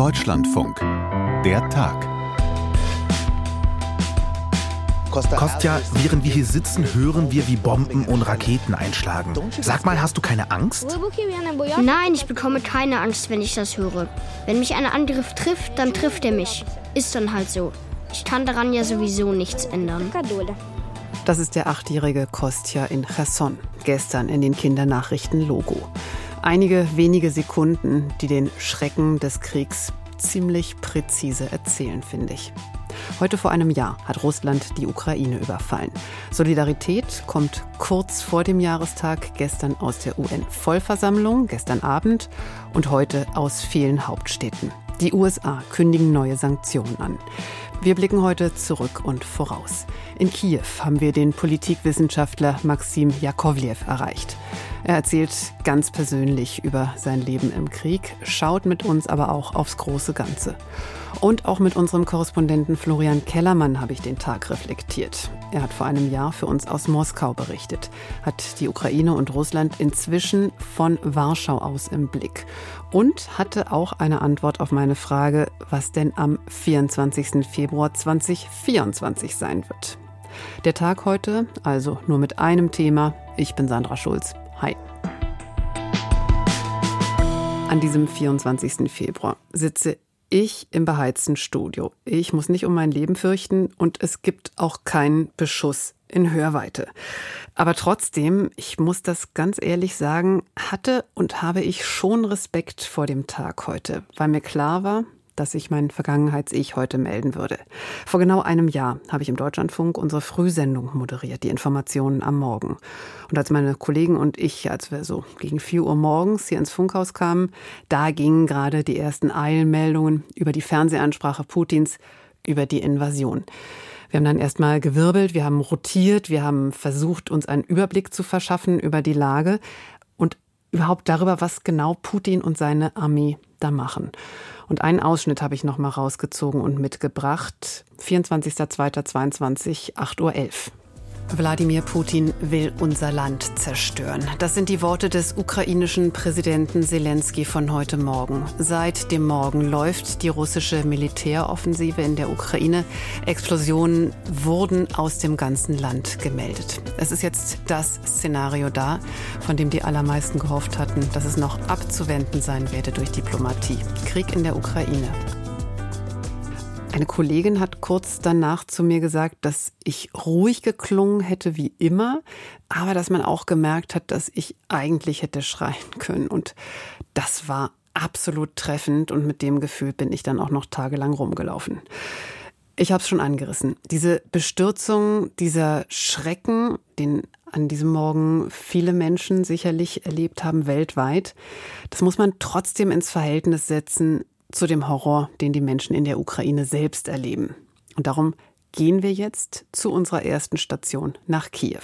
Deutschlandfunk. Der Tag. Kostja, während wir hier sitzen, hören wir, wie Bomben und Raketen einschlagen. Sag mal, hast du keine Angst? Nein, ich bekomme keine Angst, wenn ich das höre. Wenn mich ein Angriff trifft, dann trifft er mich. Ist dann halt so. Ich kann daran ja sowieso nichts ändern. Das ist der achtjährige Kostja in Cherson, gestern in den Kindernachrichten Logo. Einige wenige Sekunden, die den Schrecken des Kriegs ziemlich präzise erzählen, finde ich. Heute vor einem Jahr hat Russland die Ukraine überfallen. Solidarität kommt kurz vor dem Jahrestag gestern aus der UN-Vollversammlung, gestern Abend und heute aus vielen Hauptstädten. Die USA kündigen neue Sanktionen an. Wir blicken heute zurück und voraus. In Kiew haben wir den Politikwissenschaftler Maxim Jakovlev erreicht. Er erzählt ganz persönlich über sein Leben im Krieg, schaut mit uns aber auch aufs große Ganze. Und auch mit unserem Korrespondenten Florian Kellermann habe ich den Tag reflektiert. Er hat vor einem Jahr für uns aus Moskau berichtet, hat die Ukraine und Russland inzwischen von Warschau aus im Blick und hatte auch eine Antwort auf meine Frage, was denn am 24. Februar 2024 sein wird. Der Tag heute also nur mit einem Thema. Ich bin Sandra Schulz. Hi. An diesem 24. Februar sitze ich im beheizten Studio. Ich muss nicht um mein Leben fürchten und es gibt auch keinen Beschuss in Hörweite. Aber trotzdem, ich muss das ganz ehrlich sagen, hatte und habe ich schon Respekt vor dem Tag heute, weil mir klar war, dass ich mein Vergangenheits-Ich heute melden würde. Vor genau einem Jahr habe ich im Deutschlandfunk unsere Frühsendung moderiert, die Informationen am Morgen. Und als meine Kollegen und ich, als wir so gegen 4 Uhr morgens hier ins Funkhaus kamen, da gingen gerade die ersten Eilmeldungen über die Fernsehansprache Putins über die Invasion. Wir haben dann erstmal gewirbelt, wir haben rotiert, wir haben versucht, uns einen Überblick zu verschaffen über die Lage und überhaupt darüber, was genau Putin und seine Armee da machen. Und einen Ausschnitt habe ich noch mal rausgezogen und mitgebracht. 24.02.22, 8.11 Uhr. Wladimir Putin will unser Land zerstören. Das sind die Worte des ukrainischen Präsidenten Zelensky von heute Morgen. Seit dem Morgen läuft die russische Militäroffensive in der Ukraine. Explosionen wurden aus dem ganzen Land gemeldet. Es ist jetzt das Szenario da, von dem die allermeisten gehofft hatten, dass es noch abzuwenden sein werde durch Diplomatie. Krieg in der Ukraine. Eine Kollegin hat kurz danach zu mir gesagt, dass ich ruhig geklungen hätte wie immer, aber dass man auch gemerkt hat, dass ich eigentlich hätte schreien können. Und das war absolut treffend und mit dem Gefühl bin ich dann auch noch tagelang rumgelaufen. Ich habe es schon angerissen. Diese Bestürzung, dieser Schrecken, den an diesem Morgen viele Menschen sicherlich erlebt haben weltweit, das muss man trotzdem ins Verhältnis setzen zu dem Horror, den die Menschen in der Ukraine selbst erleben. Und darum gehen wir jetzt zu unserer ersten Station nach Kiew.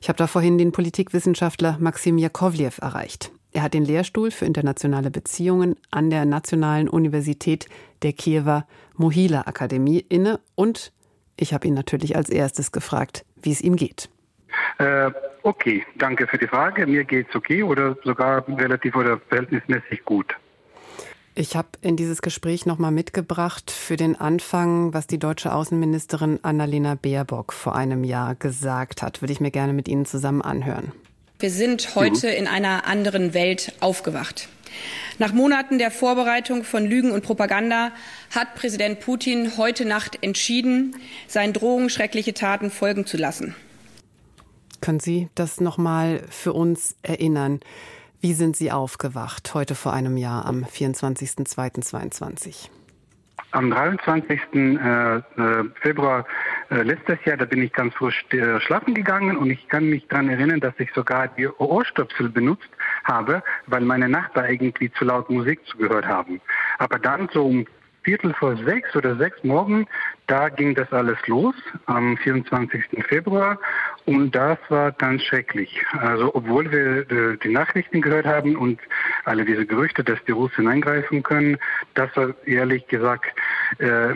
Ich habe da vorhin den Politikwissenschaftler Maxim Jakovlev erreicht. Er hat den Lehrstuhl für internationale Beziehungen an der Nationalen Universität der Kiewer Mohila Akademie inne und ich habe ihn natürlich als erstes gefragt, wie es ihm geht. Äh, okay, danke für die Frage. Mir geht es okay oder sogar relativ oder verhältnismäßig gut. Ich habe in dieses Gespräch nochmal mitgebracht für den Anfang, was die deutsche Außenministerin Annalena Baerbock vor einem Jahr gesagt hat. Würde ich mir gerne mit Ihnen zusammen anhören. Wir sind heute in einer anderen Welt aufgewacht. Nach Monaten der Vorbereitung von Lügen und Propaganda hat Präsident Putin heute Nacht entschieden, seinen Drohungen schreckliche Taten folgen zu lassen. Können Sie das nochmal für uns erinnern? Wie sind Sie aufgewacht heute vor einem Jahr am 24.02.22? Am 23. Äh, äh, Februar äh, letztes Jahr, da bin ich ganz frisch schlafen gegangen und ich kann mich daran erinnern, dass ich sogar die Ohrstöpsel benutzt habe, weil meine Nachbarn irgendwie zu laut Musik zugehört haben. Aber dann so um Viertel vor sechs oder sechs morgen, da ging das alles los am 24. Februar und das war ganz schrecklich. Also obwohl wir äh, die Nachrichten gehört haben und alle diese Gerüchte, dass die Russen eingreifen können, das war ehrlich gesagt äh,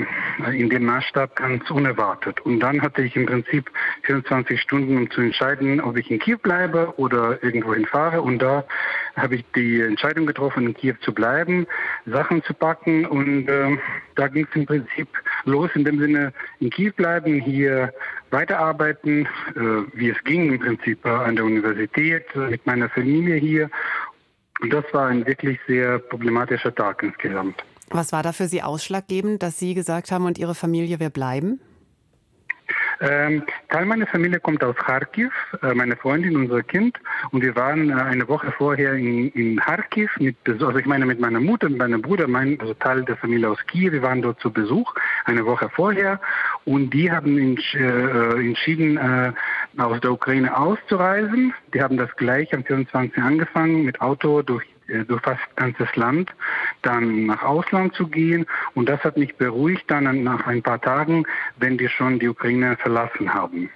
in dem Maßstab ganz unerwartet. Und dann hatte ich im Prinzip 24 Stunden, um zu entscheiden, ob ich in Kiew bleibe oder irgendwo hinfahre. Und da habe ich die Entscheidung getroffen, in Kiew zu bleiben, Sachen zu packen. Und äh, da ging es im Prinzip los, in dem Sinne in Kiew bleiben, hier weiterarbeiten, äh, wie es ging im Prinzip äh, an der Universität, äh, mit meiner Familie hier. Und das war ein wirklich sehr problematischer Tag insgesamt. Was war da für Sie ausschlaggebend, dass Sie gesagt haben und Ihre Familie, wir bleiben? Ähm, Teil meiner Familie kommt aus Kharkiv, äh, meine Freundin, unser Kind. Und wir waren äh, eine Woche vorher in, in Kharkiv, mit, also ich meine mit meiner Mutter, mit meinem Bruder, mein, also Teil der Familie aus Kiew. Wir waren dort zu Besuch, eine Woche vorher. Und die haben äh, entschieden, äh, aus der Ukraine auszureisen. Die haben das gleich am 24. angefangen, mit Auto durch äh, durch fast ganzes Land, dann nach Ausland zu gehen. Und das hat mich beruhigt dann nach ein paar Tagen, wenn wir schon die Ukraine verlassen haben.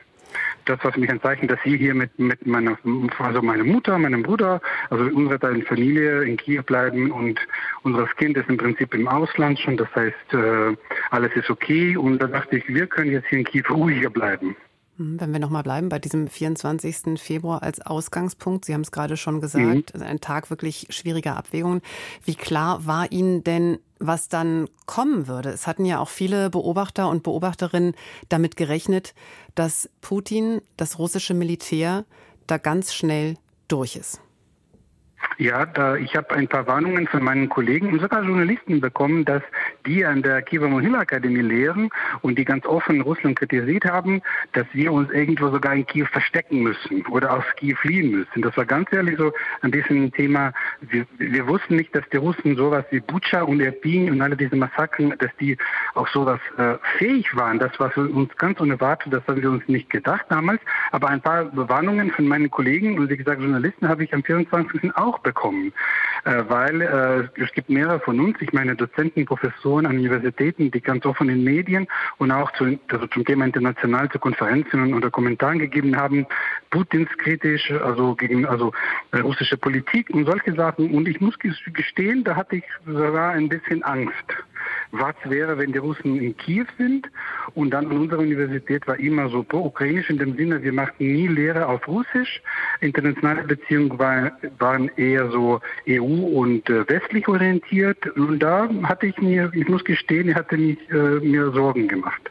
Das für mich ein Zeichen, dass Sie hier mit, mit meiner, also meiner Mutter, meinem Bruder, also unserer Familie in Kiew bleiben und unser Kind ist im Prinzip im Ausland schon. Das heißt, äh, alles ist okay. Und da dachte ich, wir können jetzt hier in Kiew ruhiger bleiben. Hm, wenn wir nochmal bleiben bei diesem 24. Februar als Ausgangspunkt, Sie haben es gerade schon gesagt, mhm. ein Tag wirklich schwieriger Abwägungen. Wie klar war Ihnen denn, was dann kommen würde? Es hatten ja auch viele Beobachter und Beobachterinnen damit gerechnet, dass Putin, das russische Militär, da ganz schnell durch ist. Ja, da, ich habe ein paar Warnungen von meinen Kollegen und sogar Journalisten bekommen, dass die an der Kiewer Mohila Akademie lehren und die ganz offen Russland kritisiert haben, dass wir uns irgendwo sogar in Kiew verstecken müssen oder aus Kiew fliehen müssen. Das war ganz ehrlich so ein bisschen ein Thema. Wir, wir wussten nicht, dass die Russen sowas wie Bucha und Erpin und alle diese Massakren, dass die auch sowas äh, fähig waren. Das war für uns ganz unerwartet, das haben wir uns nicht gedacht damals. Aber ein paar Warnungen von meinen Kollegen und wie gesagt Journalisten habe ich am 24. auch bekommen, äh, weil äh, es gibt mehrere von uns, ich meine Dozenten, Professoren an Universitäten, die ganz offen in Medien und auch zu, also zum Thema international zu Konferenzen oder Kommentaren gegeben haben, Putins kritisch, also gegen also äh, russische Politik und solche Sachen. Und ich muss gestehen, da hatte ich sogar ein bisschen Angst was wäre, wenn die Russen in Kiew sind. Und dann an unserer Universität war immer so pro-ukrainisch in dem Sinne, wir machten nie Lehre auf Russisch. Internationale Beziehungen war, waren eher so EU- und äh, westlich orientiert. Und da hatte ich mir, ich muss gestehen, ich hatte mich, äh, mir Sorgen gemacht.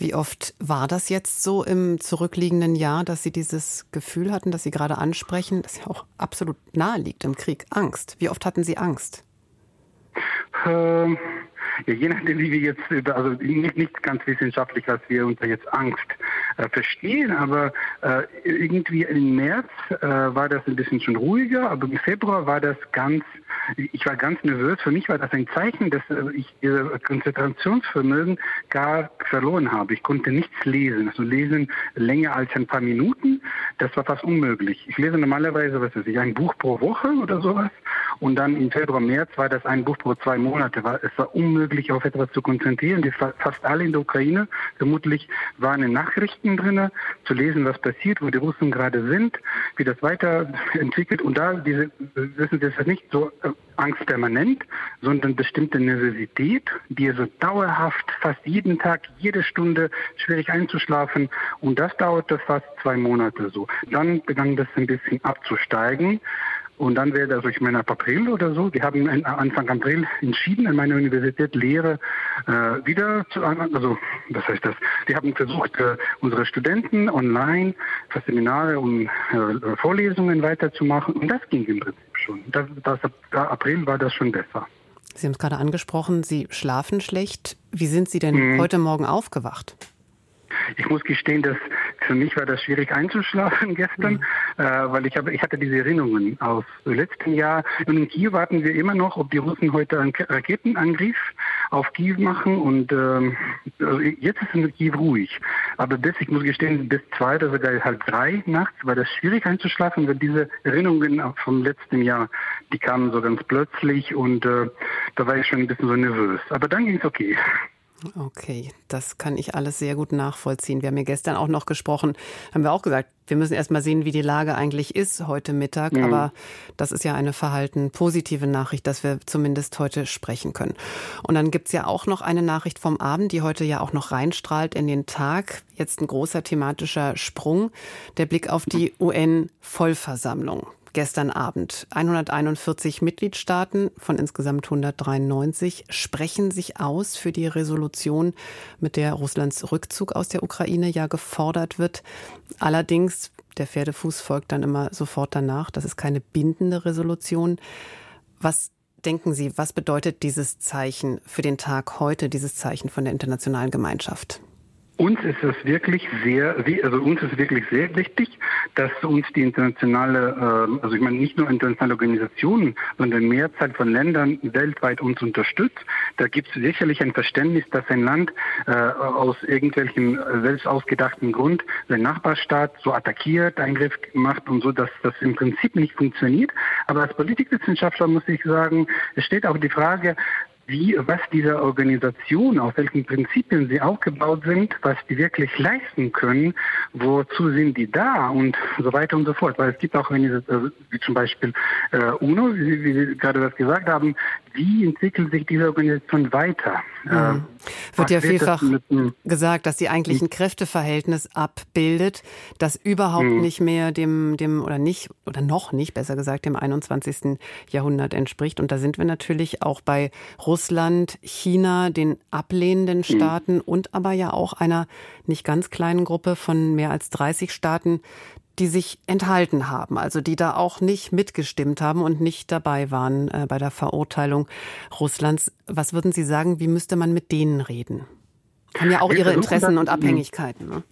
Wie oft war das jetzt so im zurückliegenden Jahr, dass Sie dieses Gefühl hatten, das Sie gerade ansprechen, das ja auch absolut nahe liegt im Krieg, Angst? Wie oft hatten Sie Angst? Ähm, ja, je nachdem, wie wir jetzt also nicht, nicht ganz wissenschaftlich, was wir unter jetzt Angst äh, verstehen, aber äh, irgendwie im März äh, war das ein bisschen schon ruhiger, aber im Februar war das ganz, ich war ganz nervös. Für mich war das ein Zeichen, dass äh, ich ihr Konzentrationsvermögen gar verloren habe. Ich konnte nichts lesen. Also lesen länger als ein paar Minuten, das war fast unmöglich. Ich lese normalerweise, was weiß ich, ein Buch pro Woche oder sowas. Und dann im Februar, März war das ein Buch pro zwei Monate. Es war unmöglich, auf etwas zu konzentrieren. Die, fast alle in der Ukraine, vermutlich waren in Nachrichten drin, zu lesen, was passiert, wo die Russen gerade sind, wie das weiterentwickelt. Und da, diese, wissen Sie, ist nicht so äh, Angst permanent, sondern bestimmte Nervosität, die so dauerhaft, fast jeden Tag, jede Stunde schwierig einzuschlafen. Und das dauerte fast zwei Monate so. Dann begann das ein bisschen abzusteigen. Und dann wäre das, ich meine, ab April oder so, wir haben Anfang April entschieden, an meiner Universität Lehre äh, wieder zu, also was heißt das? Die haben versucht, äh, unsere Studenten online für Seminare und äh, Vorlesungen weiterzumachen. Und das ging im Prinzip schon. Das, das, April war das schon besser. Sie haben es gerade angesprochen, Sie schlafen schlecht. Wie sind Sie denn mhm. heute Morgen aufgewacht? Ich muss gestehen, dass für mich war das schwierig einzuschlafen gestern, mhm. Äh, weil ich habe, ich hatte diese Erinnerungen aus letzten Jahr. Und in Kiew warten wir immer noch, ob die Russen heute einen Raketenangriff auf Kiew machen. Und ähm, also jetzt ist in Kiew ruhig. Aber bis, ich muss gestehen, bis zwei oder sogar halb drei nachts war das schwierig einzuschlafen, weil diese Erinnerungen vom letzten Jahr, die kamen so ganz plötzlich und äh, da war ich schon ein bisschen so nervös. Aber dann ging es okay. Okay, das kann ich alles sehr gut nachvollziehen. Wir haben ja gestern auch noch gesprochen, haben wir auch gesagt, wir müssen erst mal sehen, wie die Lage eigentlich ist heute Mittag. Mhm. Aber das ist ja eine verhalten positive Nachricht, dass wir zumindest heute sprechen können. Und dann gibt's ja auch noch eine Nachricht vom Abend, die heute ja auch noch reinstrahlt in den Tag. Jetzt ein großer thematischer Sprung, der Blick auf die UN-Vollversammlung gestern Abend. 141 Mitgliedstaaten von insgesamt 193 sprechen sich aus für die Resolution, mit der Russlands Rückzug aus der Ukraine ja gefordert wird. Allerdings, der Pferdefuß folgt dann immer sofort danach. Das ist keine bindende Resolution. Was denken Sie, was bedeutet dieses Zeichen für den Tag heute, dieses Zeichen von der internationalen Gemeinschaft? Uns ist es wirklich sehr, also uns ist wirklich sehr wichtig, dass uns die internationale, ähm, also ich meine nicht nur internationale Organisationen, sondern Mehrzahl von Ländern weltweit uns unterstützt. Da gibt es sicherlich ein Verständnis, dass ein Land äh, aus irgendwelchen selbst ausgedachten Grund seinen Nachbarstaat so attackiert, Eingriff macht und so, dass das im Prinzip nicht funktioniert. Aber als Politikwissenschaftler muss ich sagen, es steht auch die Frage, wie, was diese Organisation, auf welchen Prinzipien sie aufgebaut sind, was die wirklich leisten können, wozu sind die da und so weiter und so fort. Weil es gibt auch Organisationen, wie zum Beispiel äh, UNO, wie, wie Sie gerade das gesagt haben, wie entwickelt sich diese Organisation weiter? Mhm. Äh, wird ja vielfach gesagt, dass sie eigentlich ein Kräfteverhältnis abbildet, das überhaupt mhm. nicht mehr dem, dem, oder nicht, oder noch nicht, besser gesagt, dem 21. Jahrhundert entspricht. Und da sind wir natürlich auch bei Russland, China, den ablehnenden mhm. Staaten mhm. und aber ja auch einer nicht ganz kleinen Gruppe von mehr als 30 Staaten, die sich enthalten haben, also die da auch nicht mitgestimmt haben und nicht dabei waren äh, bei der Verurteilung Russlands. Was würden Sie sagen, wie müsste man mit denen reden? Haben ja auch ihre Interessen und Abhängigkeiten. Ne?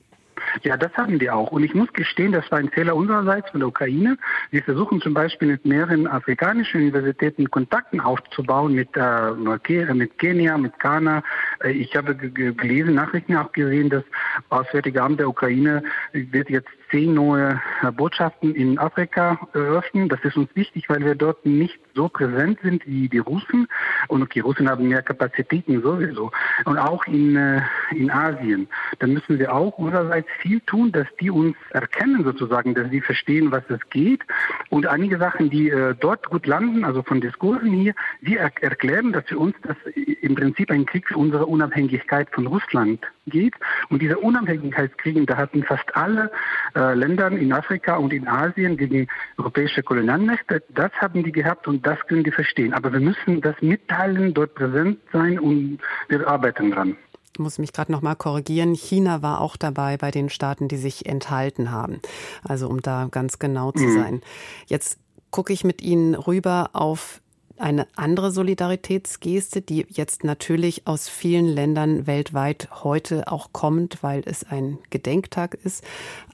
Ja, das haben die auch. Und ich muss gestehen, das war ein Fehler unsererseits von der Ukraine. Wir versuchen zum Beispiel mit mehreren afrikanischen Universitäten Kontakten aufzubauen mit, äh, mit Kenia, mit Ghana. Äh, ich habe gelesen, Nachrichten auch gesehen, dass Auswärtige Amt der Ukraine wird jetzt zehn neue äh, Botschaften in Afrika eröffnen. Das ist uns wichtig, weil wir dort nicht so präsent sind wie die Russen. Und die Russen haben mehr Kapazitäten sowieso. Und auch in, äh, in Asien. Da müssen wir auch unsererseits viel tun, dass die uns erkennen sozusagen, dass sie verstehen, was es geht. Und einige Sachen, die äh, dort gut landen, also von Diskursen hier, die er erklären, dass für uns das im Prinzip ein Krieg für unsere Unabhängigkeit von Russland geht. Und diese Unabhängigkeitskriege, da hatten fast alle äh, Länder in Afrika und in Asien gegen europäische Kolonialmächte, das haben die gehabt und das können die verstehen. Aber wir müssen das mitteilen, dort präsent sein und wir arbeiten dran. Ich muss mich gerade noch mal korrigieren. China war auch dabei bei den Staaten, die sich enthalten haben. Also um da ganz genau zu mhm. sein. Jetzt gucke ich mit Ihnen rüber auf eine andere Solidaritätsgeste, die jetzt natürlich aus vielen Ländern weltweit heute auch kommt, weil es ein Gedenktag ist.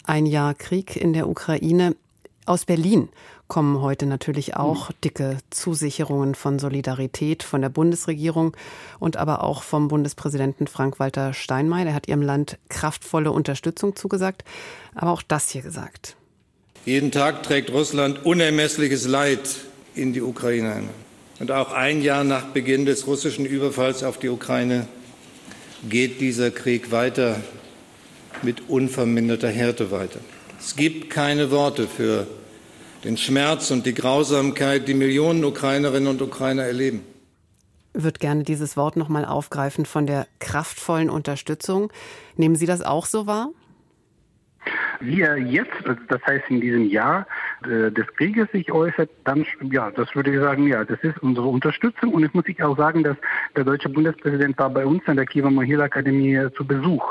Ein Jahr Krieg in der Ukraine. Aus Berlin kommen heute natürlich auch dicke Zusicherungen von Solidarität von der Bundesregierung und aber auch vom Bundespräsidenten Frank-Walter Steinmeier. Er hat ihrem Land kraftvolle Unterstützung zugesagt, aber auch das hier gesagt. Jeden Tag trägt Russland unermessliches Leid in die Ukraine ein. Und auch ein Jahr nach Beginn des russischen Überfalls auf die Ukraine geht dieser Krieg weiter mit unverminderter Härte weiter. Es gibt keine Worte für den Schmerz und die Grausamkeit, die Millionen Ukrainerinnen und Ukrainer erleben. Ich würde gerne dieses Wort noch mal aufgreifen von der kraftvollen Unterstützung. Nehmen Sie das auch so wahr? Wie er jetzt, das heißt in diesem Jahr des Krieges sich äußert, dann ja, das würde ich sagen, ja, das ist unsere Unterstützung. Und jetzt muss ich auch sagen, dass der deutsche Bundespräsident war bei uns an der Kiewer Mohila Akademie zu Besuch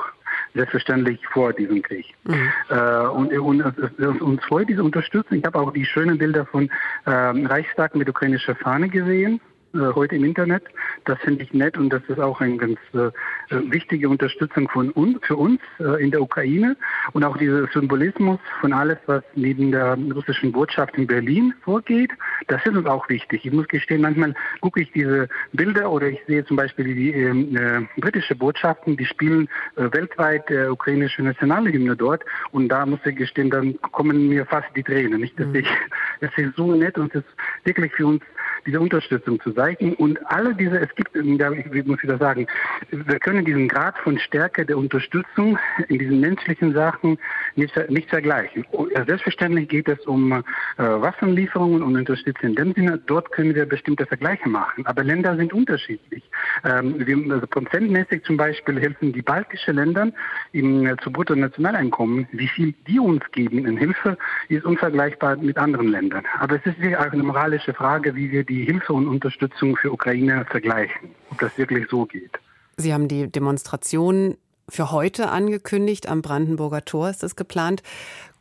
selbstverständlich vor diesem Krieg. Mhm. Äh, und, und, und uns freut diese Unterstützung. Ich habe auch die schönen Bilder von äh, Reichstag mit ukrainischer Fahne gesehen. Äh, heute im Internet. Das finde ich nett und das ist auch eine ganz äh, wichtige Unterstützung von uns, für uns äh, in der Ukraine und auch dieser Symbolismus von alles, was neben der russischen Botschaft in Berlin vorgeht. Das ist uns auch wichtig. Ich muss gestehen, manchmal gucke ich diese Bilder oder ich sehe zum Beispiel die ähm, äh, britische Botschaften, die spielen äh, weltweit äh, ukrainische Nationalhymne dort und da muss ich gestehen, dann kommen mir fast die Tränen. Nicht, dass mhm. ich, es ist so nett und es ist wirklich für uns diese Unterstützung zu zeigen. Und alle diese, es gibt, ich muss wieder sagen, wir können diesen Grad von Stärke der Unterstützung in diesen menschlichen Sachen nicht, nicht vergleichen. Selbstverständlich geht es um äh, Waffenlieferungen und Unterstützung in dem Sinne. Dort können wir bestimmte Vergleiche machen. Aber Länder sind unterschiedlich. Ähm, wir, also prozentmäßig zum Beispiel helfen die baltischen Länder im, äh, zu Bruttonationaleinkommen. Wie viel die uns geben in Hilfe, ist unvergleichbar mit anderen Ländern. Aber es ist wirklich auch eine moralische Frage, wie wir die Hilfe und Unterstützung für Ukraine vergleichen, ob das wirklich so geht. Sie haben die Demonstration für heute angekündigt. Am Brandenburger Tor ist es geplant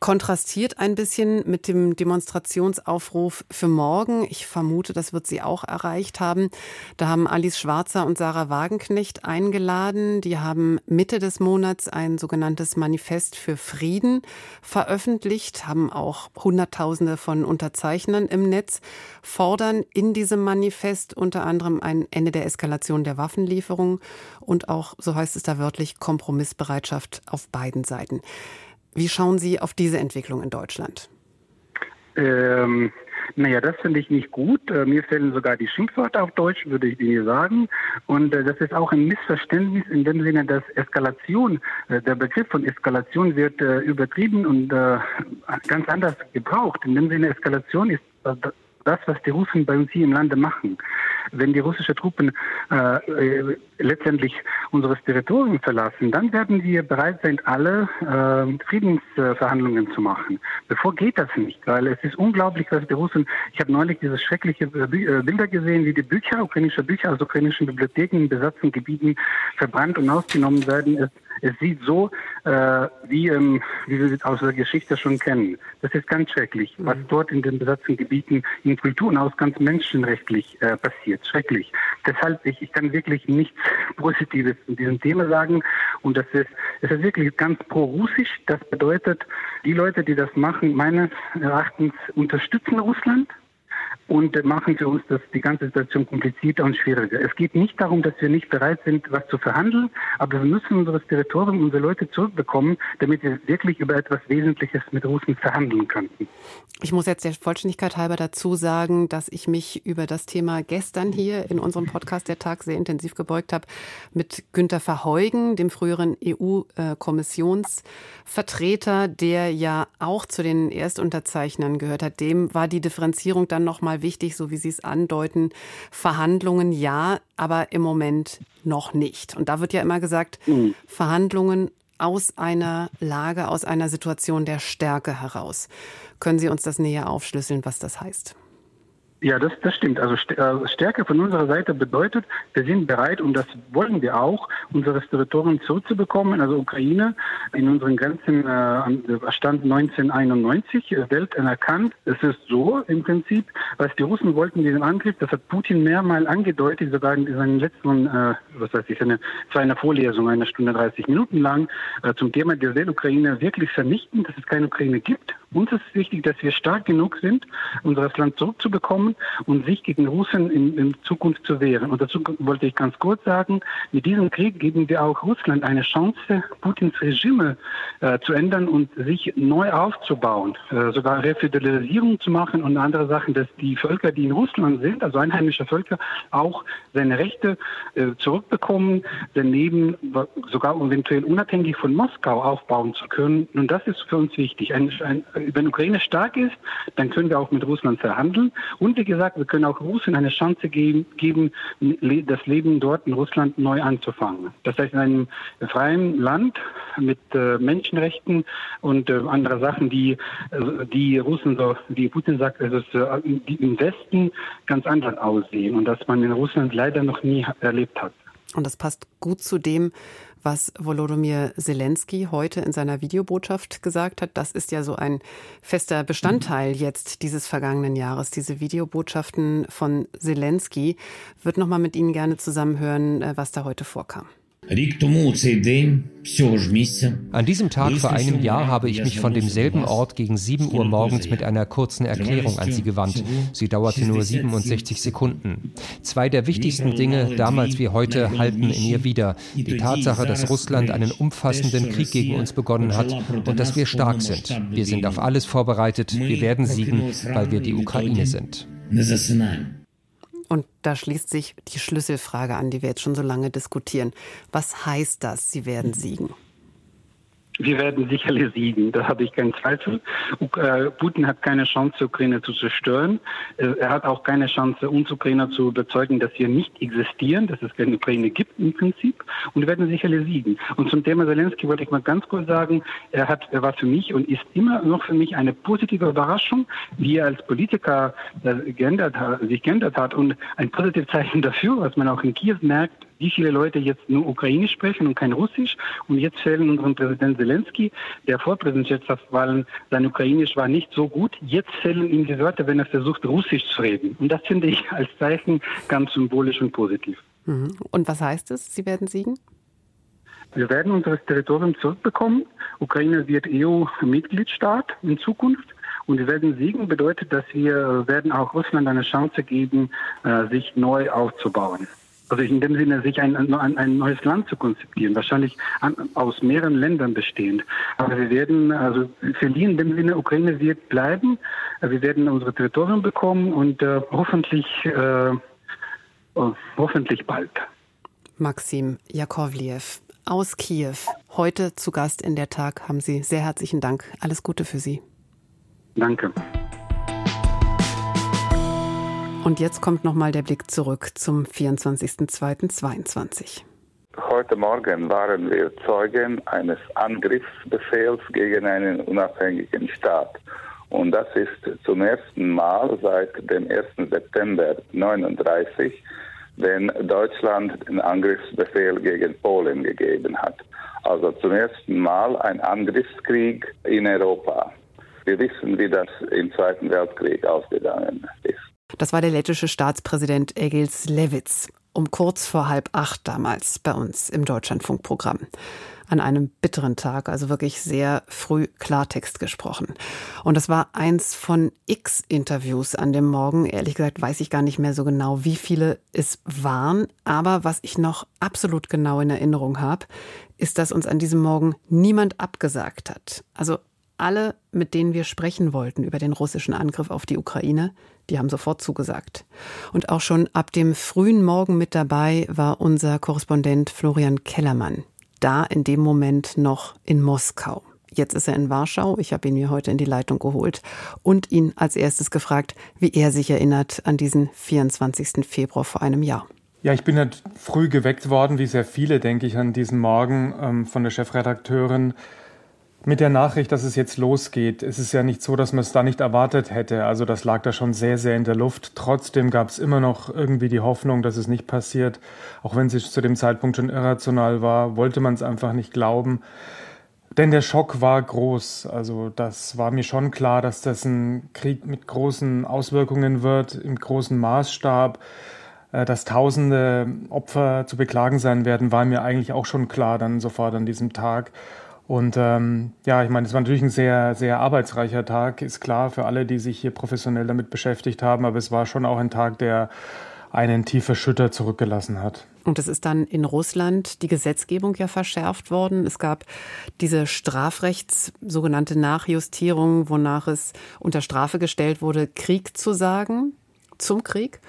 kontrastiert ein bisschen mit dem Demonstrationsaufruf für morgen. Ich vermute, das wird Sie auch erreicht haben. Da haben Alice Schwarzer und Sarah Wagenknecht eingeladen. Die haben Mitte des Monats ein sogenanntes Manifest für Frieden veröffentlicht, haben auch Hunderttausende von Unterzeichnern im Netz, fordern in diesem Manifest unter anderem ein Ende der Eskalation der Waffenlieferung und auch, so heißt es da wörtlich, Kompromissbereitschaft auf beiden Seiten. Wie schauen Sie auf diese Entwicklung in Deutschland? Ähm, naja, das finde ich nicht gut. Äh, mir fehlen sogar die Schimpfwörter auf Deutsch, würde ich Ihnen sagen. Und äh, das ist auch ein Missverständnis in dem Sinne, dass Eskalation, äh, der Begriff von Eskalation wird übertrieben und ganz anders gebraucht. In dem Sinne, Eskalation ist das, was die Russen bei uns hier im Lande machen. Wenn die russischen Truppen äh, äh, letztendlich unseres Territorium verlassen, dann werden wir bereit sein, alle äh, Friedensverhandlungen zu machen. Bevor geht das nicht, weil es ist unglaublich, was die Russen, ich habe neulich diese schreckliche äh, äh, Bilder gesehen, wie die Bücher, ukrainische Bücher aus ukrainischen Bibliotheken in besatzten Gebieten verbrannt und ausgenommen werden. Es es sieht so, äh, wie, ähm, wie wir es aus der Geschichte schon kennen. Das ist ganz schrecklich, was mhm. dort in den besatzten Gebieten in Kulturen aus ganz menschenrechtlich äh, passiert. Schrecklich. Deshalb, ich, ich kann wirklich nichts Positives zu diesem Thema sagen. Und das ist, es ist wirklich ganz pro-russisch. Das bedeutet, die Leute, die das machen, meines Erachtens unterstützen Russland und machen für uns das, die ganze Situation komplizierter und schwieriger. Es geht nicht darum, dass wir nicht bereit sind, was zu verhandeln, aber wir müssen unser Territorium, unsere Leute zurückbekommen, damit wir wirklich über etwas Wesentliches mit Russen verhandeln könnten. Ich muss jetzt der Vollständigkeit halber dazu sagen, dass ich mich über das Thema gestern hier in unserem Podcast Der Tag sehr intensiv gebeugt habe mit Günter Verheugen, dem früheren EU-Kommissionsvertreter, der ja auch zu den Erstunterzeichnern gehört hat. Dem war die Differenzierung dann noch mal wichtig, so wie Sie es andeuten. Verhandlungen ja, aber im Moment noch nicht. Und da wird ja immer gesagt, mhm. Verhandlungen aus einer Lage, aus einer Situation der Stärke heraus. Können Sie uns das näher aufschlüsseln, was das heißt? Ja, das, das stimmt. Also äh, Stärke von unserer Seite bedeutet, wir sind bereit und das wollen wir auch, unsere Territorien zurückzubekommen. Also Ukraine in unseren Grenzen äh, stand 1991 äh, Welt anerkannt. Es ist so im Prinzip, was die Russen wollten diesen Angriff, das hat Putin mehrmals angedeutet, sogar in seinen letzten, äh, was weiß ich, eine, zu einer Vorlesung, eine Stunde 30 Minuten lang, äh, zum Thema der Ukraine wirklich vernichten, dass es keine Ukraine gibt. Uns ist wichtig, dass wir stark genug sind, unser Land zurückzubekommen und sich gegen Russen in, in, Zukunft zu wehren. Und dazu wollte ich ganz kurz sagen, mit diesem Krieg geben wir auch Russland eine Chance, Putins Regime äh, zu ändern und sich neu aufzubauen, äh, sogar Reföderalisierung zu machen und andere Sachen, dass die Völker, die in Russland sind, also einheimische Völker, auch seine Rechte äh, zurückbekommen, daneben sogar eventuell unabhängig von Moskau aufbauen zu können. Und das ist für uns wichtig. Ein, ein, wenn Ukraine stark ist, dann können wir auch mit Russland verhandeln. Und wie gesagt, wir können auch Russen eine Chance geben, geben das Leben dort in Russland neu anzufangen. Das heißt, in einem freien Land mit äh, Menschenrechten und äh, andere Sachen, die, äh, die Russen, so, wie Putin sagt, also, die im Westen ganz anders aussehen und das man in Russland leider noch nie erlebt hat. Und das passt gut zu dem, was Volodymyr Zelensky heute in seiner Videobotschaft gesagt hat. Das ist ja so ein fester Bestandteil jetzt dieses vergangenen Jahres. Diese Videobotschaften von Zelensky wird noch mal mit Ihnen gerne zusammenhören, äh, was da heute vorkam. An diesem Tag vor einem Jahr habe ich mich von demselben Ort gegen 7 Uhr morgens mit einer kurzen Erklärung an Sie gewandt. Sie dauerte nur 67 Sekunden. Zwei der wichtigsten Dinge, damals wie heute, halten in ihr wieder. Die Tatsache, dass Russland einen umfassenden Krieg gegen uns begonnen hat und dass wir stark sind. Wir sind auf alles vorbereitet. Wir werden siegen, weil wir die Ukraine sind. Und da schließt sich die Schlüsselfrage an, die wir jetzt schon so lange diskutieren. Was heißt das, Sie werden siegen? Wir werden sicherlich siegen, da habe ich keinen Zweifel. Äh, Putin hat keine Chance, Ukraine zu zerstören. Er hat auch keine Chance, uns Ukrainer zu überzeugen, dass wir nicht existieren, dass es keine Ukraine gibt im Prinzip. Und wir werden sicherlich siegen. Und zum Thema Zelensky wollte ich mal ganz kurz sagen, er, hat, er war für mich und ist immer noch für mich eine positive Überraschung, wie er als Politiker äh, geändert hat, sich geändert hat. Und ein positives Zeichen dafür, was man auch in Kiew merkt, wie viele Leute jetzt nur Ukrainisch sprechen und kein Russisch. Und jetzt fehlen unserem Präsident Zelensky, der vor Präsidentschaftswahlen sein Ukrainisch war nicht so gut. Jetzt fehlen ihm die Wörter, wenn er versucht, Russisch zu reden. Und das finde ich als Zeichen ganz symbolisch und positiv. Mhm. Und was heißt es? Sie werden siegen? Wir werden unser Territorium zurückbekommen. Ukraine wird EU-Mitgliedstaat in Zukunft. Und wir werden siegen bedeutet, dass wir werden auch Russland eine Chance geben, äh, sich neu aufzubauen. Also in dem Sinne, sich ein, ein, ein neues Land zu konzipieren, wahrscheinlich an, aus mehreren Ländern bestehend. Aber wir werden, also verlieren in dem Sinne, Ukraine wird bleiben, wir werden unsere Territorium bekommen und äh, hoffentlich, äh, oh, hoffentlich bald. Maxim Jakovliev aus Kiew, heute zu Gast in der Tag, haben Sie sehr herzlichen Dank. Alles Gute für Sie. Danke. Und jetzt kommt noch mal der Blick zurück zum 24.02.22. Heute Morgen waren wir Zeugen eines Angriffsbefehls gegen einen unabhängigen Staat. Und das ist zum ersten Mal seit dem 1. September 1939, wenn Deutschland den Angriffsbefehl gegen Polen gegeben hat. Also zum ersten Mal ein Angriffskrieg in Europa. Wir wissen, wie das im Zweiten Weltkrieg ausgegangen ist. Das war der lettische Staatspräsident Egils Levits um kurz vor halb acht damals bei uns im Deutschlandfunkprogramm. An einem bitteren Tag, also wirklich sehr früh Klartext gesprochen. Und das war eins von x Interviews an dem Morgen. Ehrlich gesagt weiß ich gar nicht mehr so genau, wie viele es waren. Aber was ich noch absolut genau in Erinnerung habe, ist, dass uns an diesem Morgen niemand abgesagt hat. Also alle, mit denen wir sprechen wollten über den russischen Angriff auf die Ukraine, die haben sofort zugesagt. Und auch schon ab dem frühen Morgen mit dabei war unser Korrespondent Florian Kellermann. Da in dem Moment noch in Moskau. Jetzt ist er in Warschau. Ich habe ihn mir heute in die Leitung geholt und ihn als erstes gefragt, wie er sich erinnert an diesen 24. Februar vor einem Jahr. Ja, ich bin halt früh geweckt worden, wie sehr viele, denke ich, an diesem Morgen ähm, von der Chefredakteurin mit der Nachricht, dass es jetzt losgeht, ist es ja nicht so, dass man es da nicht erwartet hätte. Also das lag da schon sehr, sehr in der Luft. Trotzdem gab es immer noch irgendwie die Hoffnung, dass es nicht passiert. Auch wenn es zu dem Zeitpunkt schon irrational war, wollte man es einfach nicht glauben. Denn der Schock war groß. Also das war mir schon klar, dass das ein Krieg mit großen Auswirkungen wird, im großen Maßstab. Äh, dass tausende Opfer zu beklagen sein werden, war mir eigentlich auch schon klar dann sofort an diesem Tag. Und ähm, ja, ich meine, es war natürlich ein sehr, sehr arbeitsreicher Tag, ist klar für alle, die sich hier professionell damit beschäftigt haben, aber es war schon auch ein Tag, der einen tief erschüttert zurückgelassen hat. Und es ist dann in Russland die Gesetzgebung ja verschärft worden. Es gab diese Strafrechts sogenannte Nachjustierung, wonach es unter Strafe gestellt wurde, Krieg zu sagen zum Krieg.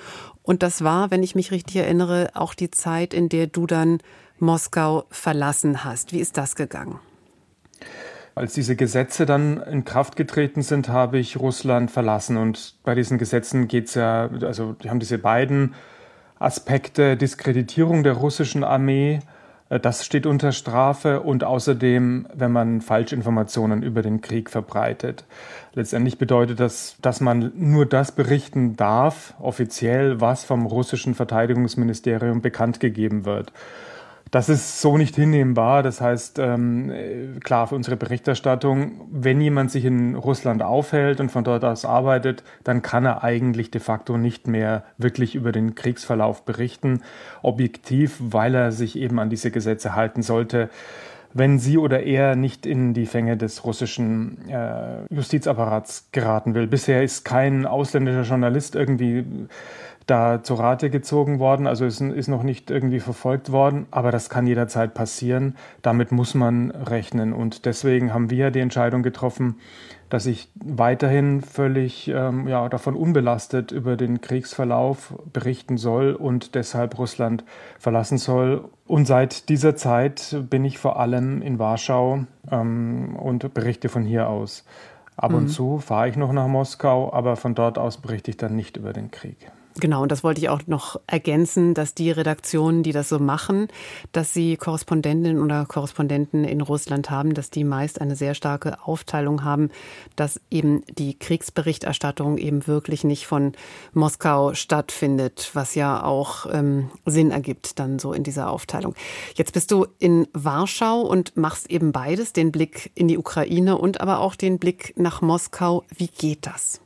Und das war, wenn ich mich richtig erinnere, auch die Zeit, in der du dann Moskau verlassen hast. Wie ist das gegangen? Als diese Gesetze dann in Kraft getreten sind, habe ich Russland verlassen. Und bei diesen Gesetzen geht es ja, also die haben diese beiden Aspekte, Diskreditierung der russischen Armee, äh, das steht unter Strafe und außerdem, wenn man Falschinformationen über den Krieg verbreitet. Letztendlich bedeutet das, dass man nur das berichten darf, offiziell, was vom russischen Verteidigungsministerium bekannt gegeben wird. Das ist so nicht hinnehmbar. Das heißt, ähm, klar, für unsere Berichterstattung, wenn jemand sich in Russland aufhält und von dort aus arbeitet, dann kann er eigentlich de facto nicht mehr wirklich über den Kriegsverlauf berichten, objektiv, weil er sich eben an diese Gesetze halten sollte wenn sie oder er nicht in die Fänge des russischen äh, Justizapparats geraten will. Bisher ist kein ausländischer Journalist irgendwie da zu Rate gezogen worden, also es ist noch nicht irgendwie verfolgt worden, aber das kann jederzeit passieren. Damit muss man rechnen und deswegen haben wir die Entscheidung getroffen, dass ich weiterhin völlig ähm, ja, davon unbelastet über den Kriegsverlauf berichten soll und deshalb Russland verlassen soll. Und seit dieser Zeit bin ich vor allem in Warschau ähm, und berichte von hier aus. Ab und mhm. zu fahre ich noch nach Moskau, aber von dort aus berichte ich dann nicht über den Krieg. Genau, und das wollte ich auch noch ergänzen, dass die Redaktionen, die das so machen, dass sie Korrespondentinnen oder Korrespondenten in Russland haben, dass die meist eine sehr starke Aufteilung haben, dass eben die Kriegsberichterstattung eben wirklich nicht von Moskau stattfindet, was ja auch ähm, Sinn ergibt dann so in dieser Aufteilung. Jetzt bist du in Warschau und machst eben beides, den Blick in die Ukraine und aber auch den Blick nach Moskau. Wie geht das?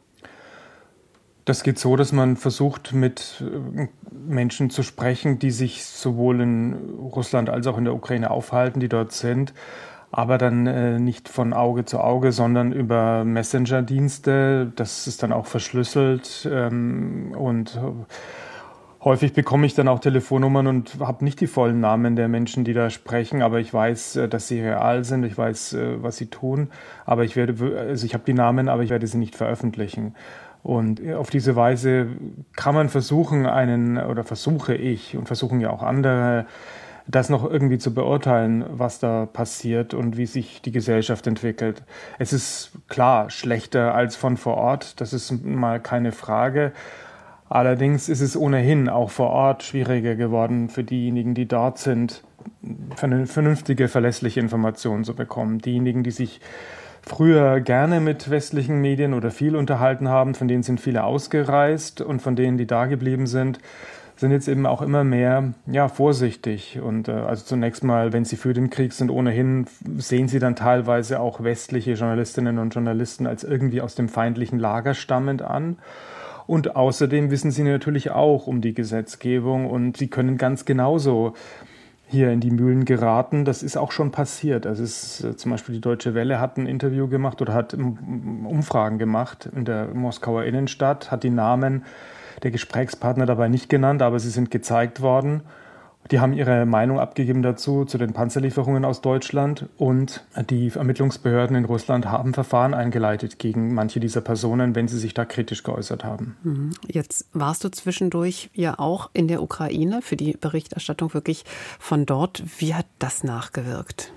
Das geht so, dass man versucht, mit äh, Menschen zu sprechen, die sich sowohl in Russland als auch in der Ukraine aufhalten, die dort sind, aber dann äh, nicht von Auge zu Auge, sondern über Messenger-Dienste. Das ist dann auch verschlüsselt ähm, und äh, häufig bekomme ich dann auch Telefonnummern und habe nicht die vollen Namen der Menschen, die da sprechen, aber ich weiß, äh, dass sie real sind, ich weiß, was sie tun, aber ich werde, also ich habe die Namen, aber ich werde sie nicht veröffentlichen. Und auf diese Weise kann man versuchen, einen, oder versuche ich und versuchen ja auch andere, das noch irgendwie zu beurteilen, was da passiert und wie sich die Gesellschaft entwickelt. Es ist klar schlechter als von vor Ort, das ist mal keine Frage. Allerdings ist es ohnehin auch vor Ort schwieriger geworden für diejenigen, die dort sind, vernünftige, verlässliche Informationen zu bekommen. Diejenigen, die sich früher gerne mit westlichen Medien oder viel unterhalten haben, von denen sind viele ausgereist und von denen, die da geblieben sind, sind jetzt eben auch immer mehr ja, vorsichtig. Und äh, also zunächst mal, wenn sie für den Krieg sind, ohnehin sehen sie dann teilweise auch westliche Journalistinnen und Journalisten als irgendwie aus dem feindlichen Lager stammend an. Und außerdem wissen sie natürlich auch um die Gesetzgebung und sie können ganz genauso hier in die Mühlen geraten. Das ist auch schon passiert. Also es ist, äh, zum Beispiel die Deutsche Welle hat ein Interview gemacht oder hat Umfragen gemacht in der Moskauer Innenstadt, hat die Namen der Gesprächspartner dabei nicht genannt, aber sie sind gezeigt worden. Die haben ihre Meinung abgegeben dazu, zu den Panzerlieferungen aus Deutschland. Und die Ermittlungsbehörden in Russland haben Verfahren eingeleitet gegen manche dieser Personen, wenn sie sich da kritisch geäußert haben. Mhm. Jetzt warst du zwischendurch ja auch in der Ukraine für die Berichterstattung wirklich von dort. Wie hat das nachgewirkt?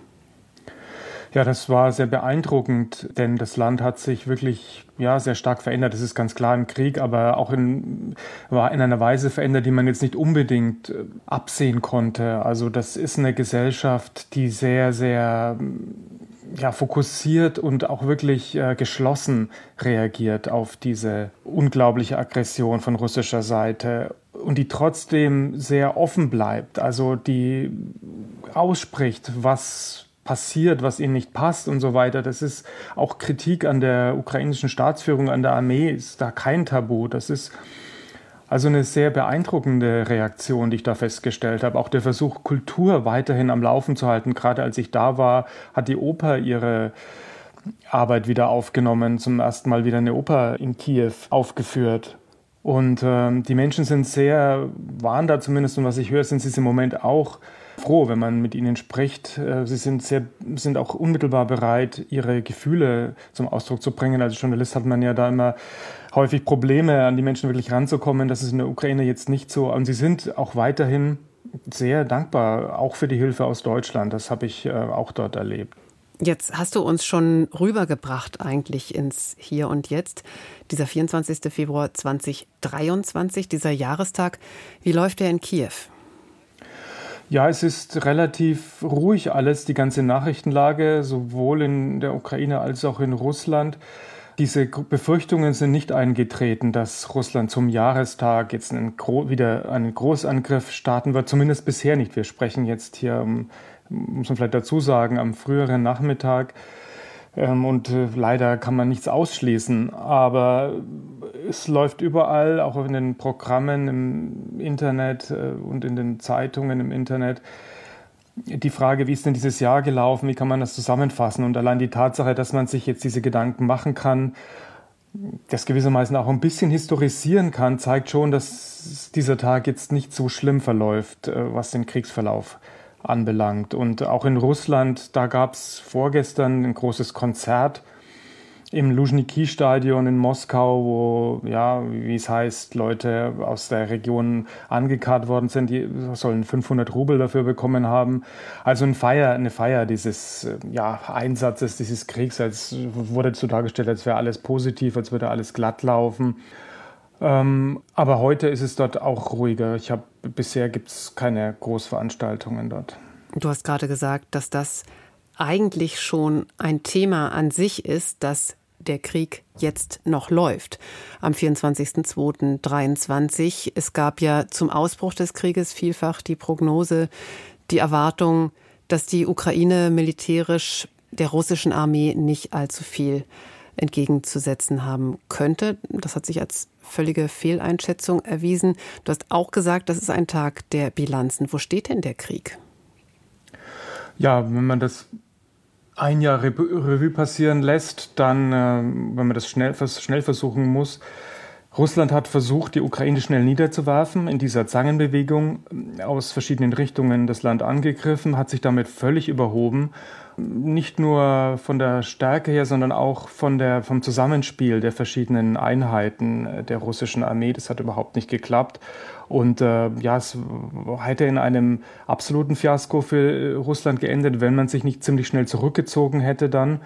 Ja, das war sehr beeindruckend, denn das Land hat sich wirklich ja, sehr stark verändert. Das ist ganz klar im Krieg, aber auch in, war in einer Weise verändert, die man jetzt nicht unbedingt äh, absehen konnte. Also das ist eine Gesellschaft, die sehr, sehr ja, fokussiert und auch wirklich äh, geschlossen reagiert auf diese unglaubliche Aggression von russischer Seite und die trotzdem sehr offen bleibt, also die ausspricht, was passiert, was ihnen nicht passt und so weiter. Das ist auch Kritik an der ukrainischen Staatsführung, an der Armee, ist da kein Tabu. Das ist also eine sehr beeindruckende Reaktion, die ich da festgestellt habe. Auch der Versuch, Kultur weiterhin am Laufen zu halten. Gerade als ich da war, hat die Oper ihre Arbeit wieder aufgenommen, zum ersten Mal wieder eine Oper in Kiew aufgeführt. Und äh, die Menschen sind sehr, waren da zumindest, und was ich höre, sind sie im Moment auch froh, wenn man mit ihnen spricht. Äh, sie sind, sehr, sind auch unmittelbar bereit, ihre Gefühle zum Ausdruck zu bringen. Als Journalist hat man ja da immer häufig Probleme, an die Menschen wirklich ranzukommen. Das ist in der Ukraine jetzt nicht so. Und sie sind auch weiterhin sehr dankbar, auch für die Hilfe aus Deutschland. Das habe ich äh, auch dort erlebt. Jetzt hast du uns schon rübergebracht eigentlich ins Hier und Jetzt. Dieser 24. Februar 2023, dieser Jahrestag. Wie läuft der in Kiew? Ja, es ist relativ ruhig alles, die ganze Nachrichtenlage, sowohl in der Ukraine als auch in Russland. Diese Befürchtungen sind nicht eingetreten, dass Russland zum Jahrestag jetzt einen, wieder einen Großangriff starten wird. Zumindest bisher nicht. Wir sprechen jetzt hier, muss man vielleicht dazu sagen, am früheren Nachmittag. Ähm, und äh, leider kann man nichts ausschließen. Aber es läuft überall, auch in den Programmen im Internet äh, und in den Zeitungen im Internet, die Frage, wie ist denn dieses Jahr gelaufen, wie kann man das zusammenfassen? Und allein die Tatsache, dass man sich jetzt diese Gedanken machen kann, das gewissermaßen auch ein bisschen historisieren kann, zeigt schon, dass dieser Tag jetzt nicht so schlimm verläuft, äh, was den Kriegsverlauf anbelangt. Und auch in Russland, da gab es vorgestern ein großes Konzert im Luzhniki-Stadion in Moskau, wo, ja, wie es heißt, Leute aus der Region angekarrt worden sind, die sollen 500 Rubel dafür bekommen haben. Also eine Feier, eine Feier dieses ja, Einsatzes, dieses Kriegs, als wurde so dargestellt, als wäre alles positiv, als würde alles glatt laufen. Ähm, aber heute ist es dort auch ruhiger. Ich habe bisher gibt es keine Großveranstaltungen dort. Du hast gerade gesagt, dass das eigentlich schon ein Thema an sich ist, das der Krieg jetzt noch läuft. Am 24.02.23. Es gab ja zum Ausbruch des Krieges vielfach die Prognose, die Erwartung, dass die Ukraine militärisch der russischen Armee nicht allzu viel entgegenzusetzen haben könnte. Das hat sich als völlige Fehleinschätzung erwiesen. Du hast auch gesagt, das ist ein Tag der Bilanzen. Wo steht denn der Krieg? Ja, wenn man das ein Jahr Revue passieren lässt, dann, äh, wenn man das schnell, schnell versuchen muss, Russland hat versucht, die Ukraine schnell niederzuwerfen, in dieser Zangenbewegung äh, aus verschiedenen Richtungen das Land angegriffen, hat sich damit völlig überhoben nicht nur von der Stärke her, sondern auch von der, vom Zusammenspiel der verschiedenen Einheiten äh, der russischen Armee. Das hat überhaupt nicht geklappt. Und äh, ja, es hätte in einem absoluten Fiasko für äh, Russland geendet, wenn man sich nicht ziemlich schnell zurückgezogen hätte dann ähm,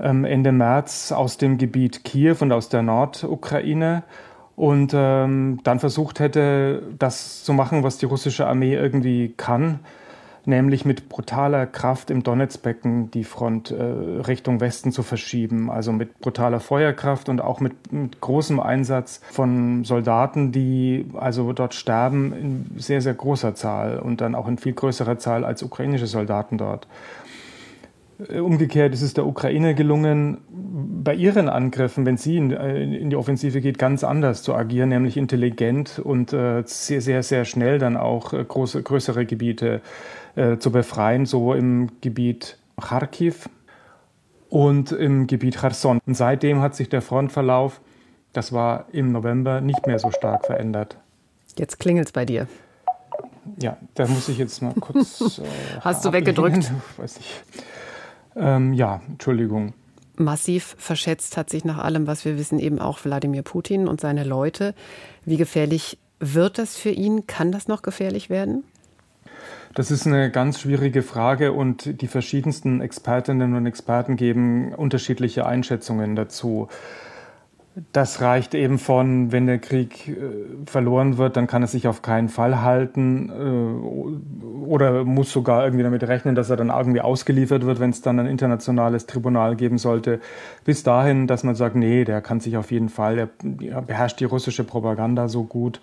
Ende März aus dem Gebiet Kiew und aus der Nordukraine und ähm, dann versucht hätte, das zu machen, was die russische Armee irgendwie kann nämlich mit brutaler Kraft im Donetsbecken die Front äh, Richtung Westen zu verschieben. Also mit brutaler Feuerkraft und auch mit, mit, großem Einsatz von Soldaten, die also dort sterben in sehr, sehr großer Zahl und dann auch in viel größerer Zahl als ukrainische Soldaten dort. Äh, umgekehrt ist es der Ukraine gelungen, bei ihren Angriffen, wenn sie in, äh, die Offensive geht, ganz anders zu agieren, nämlich intelligent und äh, sehr, sehr, sehr schnell dann auch große, größere Gebiete zu befreien, so im Gebiet Kharkiv und im Gebiet Cherson. Und seitdem hat sich der Frontverlauf, das war im November, nicht mehr so stark verändert. Jetzt klingelt es bei dir. Ja, da muss ich jetzt mal kurz. Äh, Hast du weggedrückt? Weiß ich. Ähm, ja, Entschuldigung. Massiv verschätzt hat sich nach allem, was wir wissen, eben auch Wladimir Putin und seine Leute. Wie gefährlich wird das für ihn? Kann das noch gefährlich werden? Das ist eine ganz schwierige Frage und die verschiedensten Expertinnen und Experten geben unterschiedliche Einschätzungen dazu. Das reicht eben von, wenn der Krieg äh, verloren wird, dann kann er sich auf keinen Fall halten äh, oder muss sogar irgendwie damit rechnen, dass er dann irgendwie ausgeliefert wird, wenn es dann ein internationales Tribunal geben sollte. Bis dahin, dass man sagt, nee, der kann sich auf jeden Fall, er beherrscht die russische Propaganda so gut,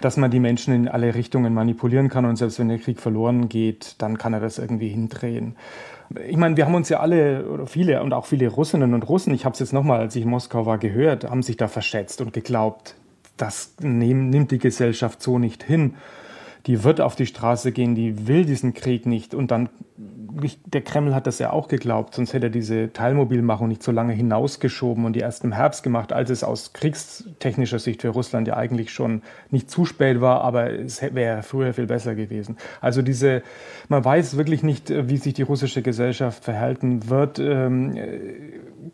dass man die Menschen in alle Richtungen manipulieren kann und selbst wenn der Krieg verloren geht, dann kann er das irgendwie hindrehen. Ich meine, wir haben uns ja alle oder viele und auch viele Russinnen und Russen, ich habe es jetzt nochmal, als ich in Moskau war, gehört, haben sich da verschätzt und geglaubt, das nimmt die Gesellschaft so nicht hin die wird auf die Straße gehen, die will diesen Krieg nicht. Und dann, der Kreml hat das ja auch geglaubt, sonst hätte er diese Teilmobilmachung nicht so lange hinausgeschoben und die erst im Herbst gemacht, als es aus kriegstechnischer Sicht für Russland ja eigentlich schon nicht zu spät war, aber es wäre früher viel besser gewesen. Also diese, man weiß wirklich nicht, wie sich die russische Gesellschaft verhalten wird. Ähm,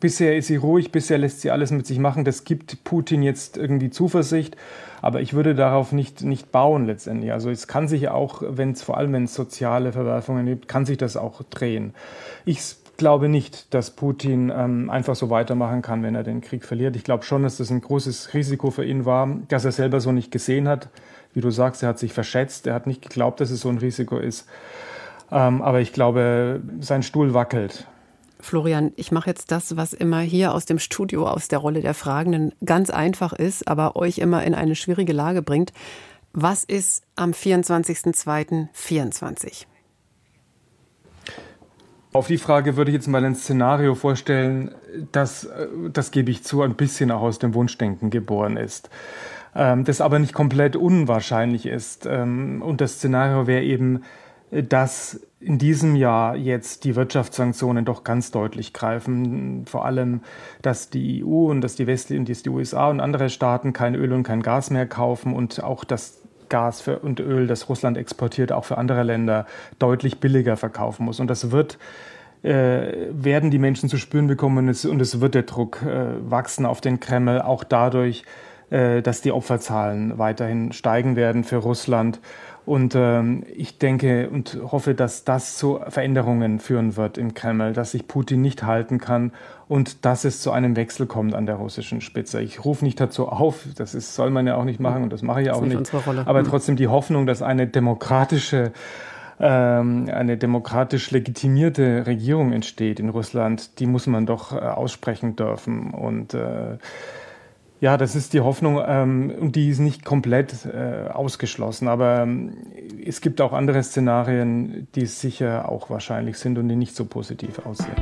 bisher ist sie ruhig, bisher lässt sie alles mit sich machen. Das gibt Putin jetzt irgendwie Zuversicht. Aber ich würde darauf nicht, nicht bauen letztendlich. Also es kann sich auch, wenn es vor allem wenn es soziale Verwerfungen gibt, kann sich das auch drehen. Ich glaube nicht, dass Putin ähm, einfach so weitermachen kann, wenn er den Krieg verliert. Ich glaube schon, dass das ein großes Risiko für ihn war, dass er selber so nicht gesehen hat. Wie du sagst, er hat sich verschätzt, er hat nicht geglaubt, dass es so ein Risiko ist. Ähm, aber ich glaube, sein Stuhl wackelt. Florian, ich mache jetzt das, was immer hier aus dem Studio, aus der Rolle der Fragenden ganz einfach ist, aber euch immer in eine schwierige Lage bringt. Was ist am 24.02.24? Auf die Frage würde ich jetzt mal ein Szenario vorstellen, das, das gebe ich zu, ein bisschen auch aus dem Wunschdenken geboren ist. Ähm, das aber nicht komplett unwahrscheinlich ist. Ähm, und das Szenario wäre eben, dass in diesem Jahr jetzt die Wirtschaftssanktionen doch ganz deutlich greifen. Vor allem, dass die EU und dass die Westlichen und dass die USA und andere Staaten kein Öl und kein Gas mehr kaufen und auch das Gas und Öl, das Russland exportiert, auch für andere Länder deutlich billiger verkaufen muss. Und das wird äh, werden die Menschen zu spüren bekommen und es, und es wird der Druck äh, wachsen auf den Kreml, auch dadurch, äh, dass die Opferzahlen weiterhin steigen werden für Russland. Und ähm, ich denke und hoffe, dass das zu Veränderungen führen wird im Kreml, dass sich Putin nicht halten kann und dass es zu einem Wechsel kommt an der russischen Spitze. Ich rufe nicht dazu auf, das ist, soll man ja auch nicht machen und das mache ich auch nicht. nicht. Aber mhm. trotzdem die Hoffnung, dass eine demokratische ähm, eine demokratisch legitimierte Regierung entsteht in Russland, die muss man doch äh, aussprechen dürfen. Und äh, ja, das ist die Hoffnung ähm, und die ist nicht komplett äh, ausgeschlossen. Aber ähm, es gibt auch andere Szenarien, die sicher auch wahrscheinlich sind und die nicht so positiv aussehen.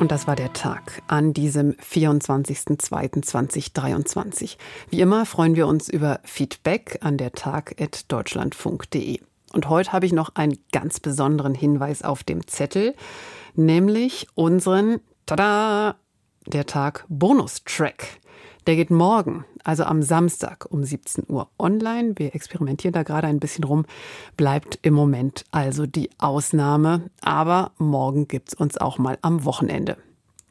Und das war der Tag an diesem 24.02.2023. Wie immer freuen wir uns über Feedback an der Tag.deutschlandfunk.de. Und heute habe ich noch einen ganz besonderen Hinweis auf dem Zettel, nämlich unseren Tada! Der Tag Bonustrack. Der geht morgen, also am Samstag um 17 Uhr online. Wir experimentieren da gerade ein bisschen rum. Bleibt im Moment also die Ausnahme. Aber morgen gibt es uns auch mal am Wochenende.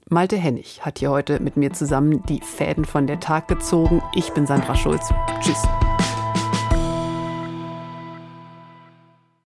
Malte Hennig hat hier heute mit mir zusammen die Fäden von der Tag gezogen. Ich bin Sandra Schulz. Tschüss.